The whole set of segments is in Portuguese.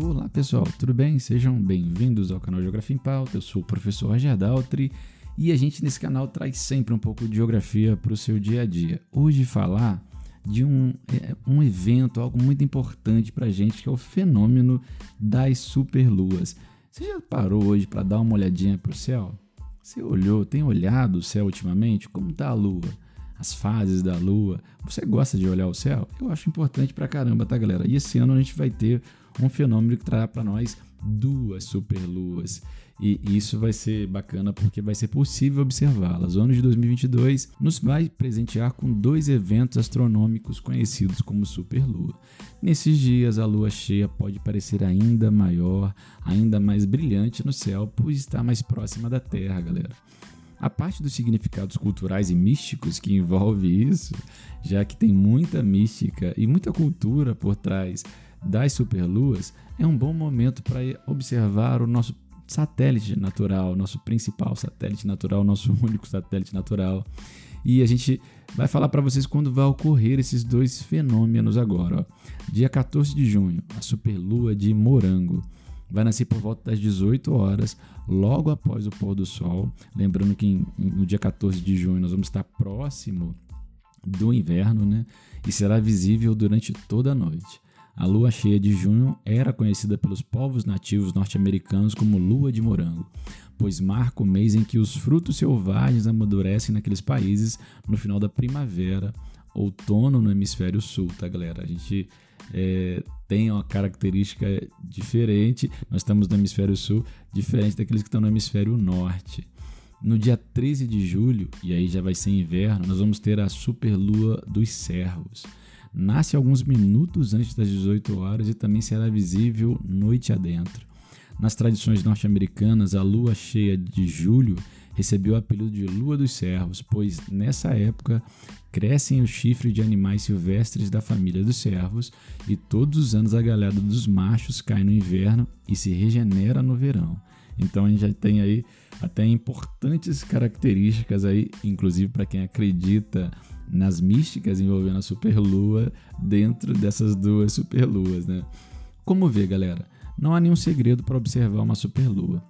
Olá pessoal, tudo bem? Sejam bem-vindos ao canal Geografia em Pauta. Eu sou o professor Roger Daltri e a gente nesse canal traz sempre um pouco de geografia para o seu dia a dia. Hoje falar de um, é, um evento, algo muito importante para a gente, que é o fenômeno das superluas. Você já parou hoje para dar uma olhadinha para o céu? Você olhou, tem olhado o céu ultimamente? Como está a lua? As fases da lua? Você gosta de olhar o céu? Eu acho importante para caramba, tá, galera? E esse ano a gente vai ter um fenômeno que trará para nós duas superluas. E isso vai ser bacana porque vai ser possível observá-las. O ano de 2022 nos vai presentear com dois eventos astronômicos conhecidos como superlua. Nesses dias, a lua cheia pode parecer ainda maior, ainda mais brilhante no céu, por estar mais próxima da Terra, galera. A parte dos significados culturais e místicos que envolve isso, já que tem muita mística e muita cultura por trás das superluas, é um bom momento para observar o nosso satélite natural, nosso principal satélite natural, nosso único satélite natural. E a gente vai falar para vocês quando vai ocorrer esses dois fenômenos agora. Ó. Dia 14 de junho, a superlua de Morango vai nascer por volta das 18 horas, logo após o pôr do sol. Lembrando que em, no dia 14 de junho nós vamos estar próximo do inverno, né? E será visível durante toda a noite. A lua cheia de junho era conhecida pelos povos nativos norte-americanos como lua de morango, pois marca o mês em que os frutos selvagens amadurecem naqueles países no final da primavera, outono no hemisfério sul, tá, galera? A gente é, tem uma característica diferente, nós estamos no hemisfério sul, diferente daqueles que estão no hemisfério norte. No dia 13 de julho, e aí já vai ser inverno, nós vamos ter a superlua dos servos nasce alguns minutos antes das 18 horas e também será visível noite adentro. Nas tradições norte-americanas, a lua cheia de julho recebeu o apelido de Lua dos Servos, pois nessa época crescem os chifres de animais silvestres da família dos servos e todos os anos a galhada dos machos cai no inverno e se regenera no verão. Então a gente já tem aí até importantes características aí, inclusive para quem acredita nas místicas envolvendo a superlua dentro dessas duas superluas, né? Como ver, galera? Não há nenhum segredo para observar uma superlua.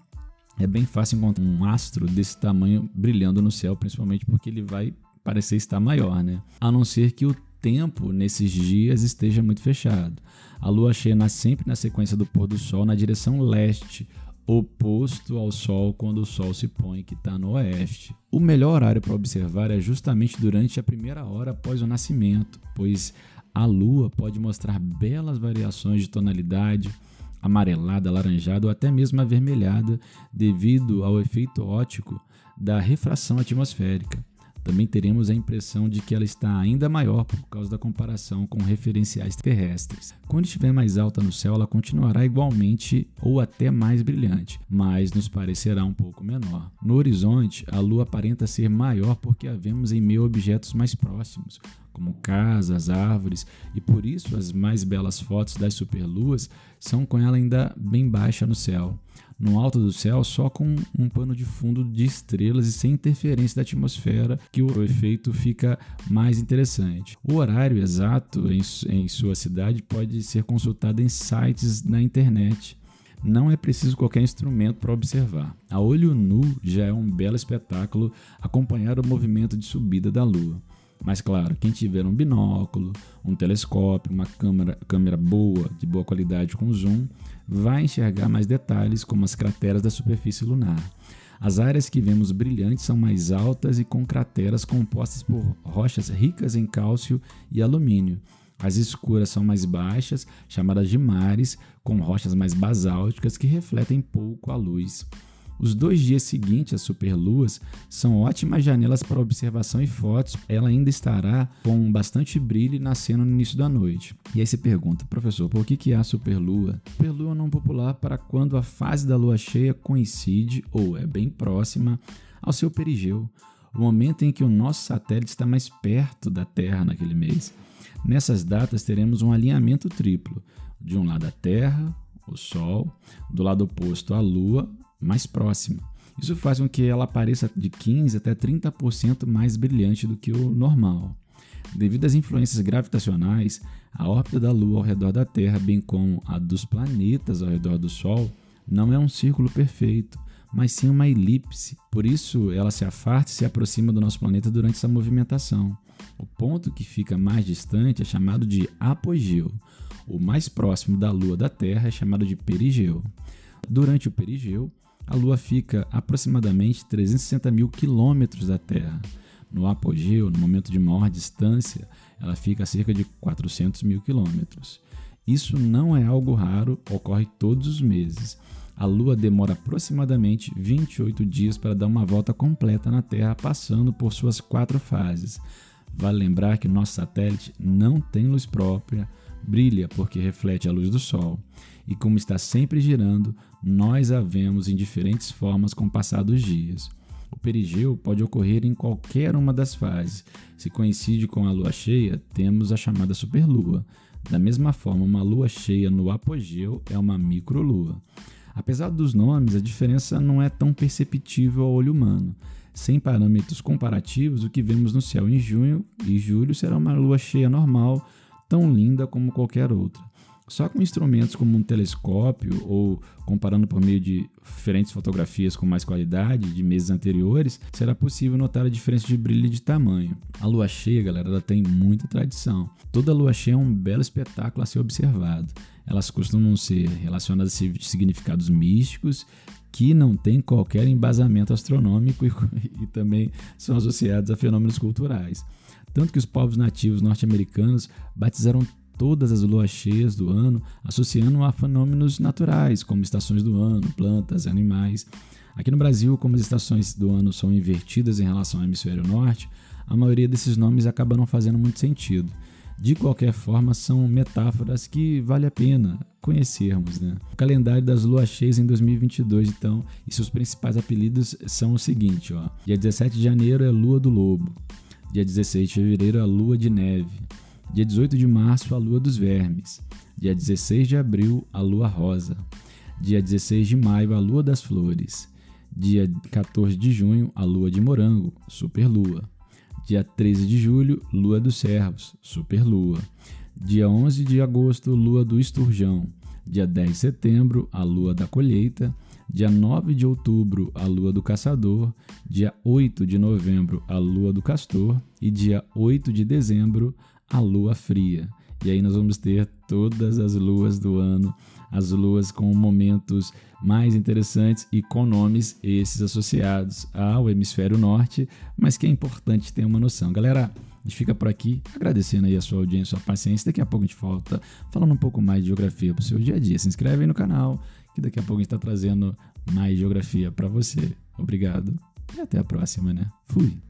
É bem fácil encontrar um astro desse tamanho brilhando no céu, principalmente porque ele vai parecer estar maior, né? A não ser que o tempo nesses dias esteja muito fechado. A lua cheia nasce sempre na sequência do pôr do sol na direção leste, oposto ao Sol quando o Sol se põe, que está no oeste. O melhor horário para observar é justamente durante a primeira hora após o nascimento, pois a Lua pode mostrar belas variações de tonalidade, amarelada, alaranjada ou até mesmo avermelhada, devido ao efeito óptico da refração atmosférica. Também teremos a impressão de que ela está ainda maior por causa da comparação com referenciais terrestres. Quando estiver mais alta no céu, ela continuará igualmente ou até mais brilhante, mas nos parecerá um pouco menor. No horizonte, a Lua aparenta ser maior porque a vemos em meio a objetos mais próximos, como casas, árvores, e por isso as mais belas fotos das superluas são com ela ainda bem baixa no céu no alto do céu só com um pano de fundo de estrelas e sem interferência da atmosfera, que o efeito fica mais interessante. O horário exato em, em sua cidade pode ser consultado em sites na internet. Não é preciso qualquer instrumento para observar. A olho nu já é um belo espetáculo acompanhar o movimento de subida da Lua. Mas claro, quem tiver um binóculo, um telescópio, uma câmera, câmera boa, de boa qualidade com zoom, vai enxergar mais detalhes, como as crateras da superfície lunar. As áreas que vemos brilhantes são mais altas e com crateras compostas por rochas ricas em cálcio e alumínio. As escuras são mais baixas, chamadas de mares, com rochas mais basálticas que refletem pouco a luz. Os dois dias seguintes às superluas são ótimas janelas para observação e fotos. Ela ainda estará com bastante brilho nascendo no início da noite. E aí você pergunta, professor, por que, que a superlua? Superlua é nome popular para quando a fase da lua cheia coincide ou é bem próxima ao seu perigeu, o momento em que o nosso satélite está mais perto da Terra naquele mês. Nessas datas teremos um alinhamento triplo. De um lado a Terra, o Sol, do lado oposto a Lua, mais próxima. Isso faz com que ela pareça de 15 até 30% mais brilhante do que o normal. Devido às influências gravitacionais, a órbita da Lua ao redor da Terra, bem como a dos planetas ao redor do Sol, não é um círculo perfeito, mas sim uma elipse. Por isso, ela se afasta e se aproxima do nosso planeta durante essa movimentação. O ponto que fica mais distante é chamado de apogeu. O mais próximo da Lua da Terra é chamado de perigeu. Durante o perigeu, a Lua fica aproximadamente 360 mil quilômetros da Terra. No apogeu, no momento de maior distância, ela fica a cerca de 400 mil quilômetros. Isso não é algo raro, ocorre todos os meses. A Lua demora aproximadamente 28 dias para dar uma volta completa na Terra, passando por suas quatro fases. Vale lembrar que nosso satélite não tem luz própria, brilha porque reflete a luz do Sol. E como está sempre girando, nós a vemos em diferentes formas com o passar dos dias. O perigeu pode ocorrer em qualquer uma das fases. Se coincide com a lua cheia, temos a chamada superlua. Da mesma forma, uma lua cheia no apogeu é uma microlua. Apesar dos nomes, a diferença não é tão perceptível ao olho humano. Sem parâmetros comparativos, o que vemos no céu em junho e julho será uma lua cheia normal, tão linda como qualquer outra. Só com instrumentos como um telescópio ou comparando por meio de diferentes fotografias com mais qualidade de meses anteriores, será possível notar a diferença de brilho e de tamanho. A lua cheia, galera, ela tem muita tradição. Toda lua cheia é um belo espetáculo a ser observado. Elas costumam ser relacionadas a significados místicos que não têm qualquer embasamento astronômico e, e também são associados a fenômenos culturais. Tanto que os povos nativos norte-americanos batizaram todas as luas cheias do ano, associando a fenômenos naturais, como estações do ano, plantas, animais. Aqui no Brasil, como as estações do ano são invertidas em relação ao hemisfério norte, a maioria desses nomes acaba não fazendo muito sentido. De qualquer forma, são metáforas que vale a pena conhecermos. Né? O calendário das luas cheias em 2022, então, e seus principais apelidos são o seguinte: ó. dia 17 de janeiro é Lua do Lobo, dia 16 de fevereiro é Lua de Neve, Dia 18 de março, a lua dos vermes. Dia 16 de abril, a lua rosa. Dia 16 de maio, a lua das flores. Dia 14 de junho, a lua de morango, superlua. Dia 13 de julho, lua dos servos, superlua. Dia 11 de agosto, lua do esturjão. Dia 10 de setembro, a lua da colheita. Dia 9 de outubro, a lua do caçador. Dia 8 de novembro, a lua do castor. E dia 8 de dezembro, a lua fria. E aí nós vamos ter todas as luas do ano, as luas com momentos mais interessantes e com nomes esses associados ao hemisfério norte, mas que é importante ter uma noção. Galera, a gente fica por aqui agradecendo aí a sua audiência, a sua paciência. Daqui a pouco a gente volta falando um pouco mais de geografia para o seu dia a dia. Se inscreve aí no canal, que daqui a pouco a gente está trazendo mais geografia para você. Obrigado e até a próxima, né? Fui!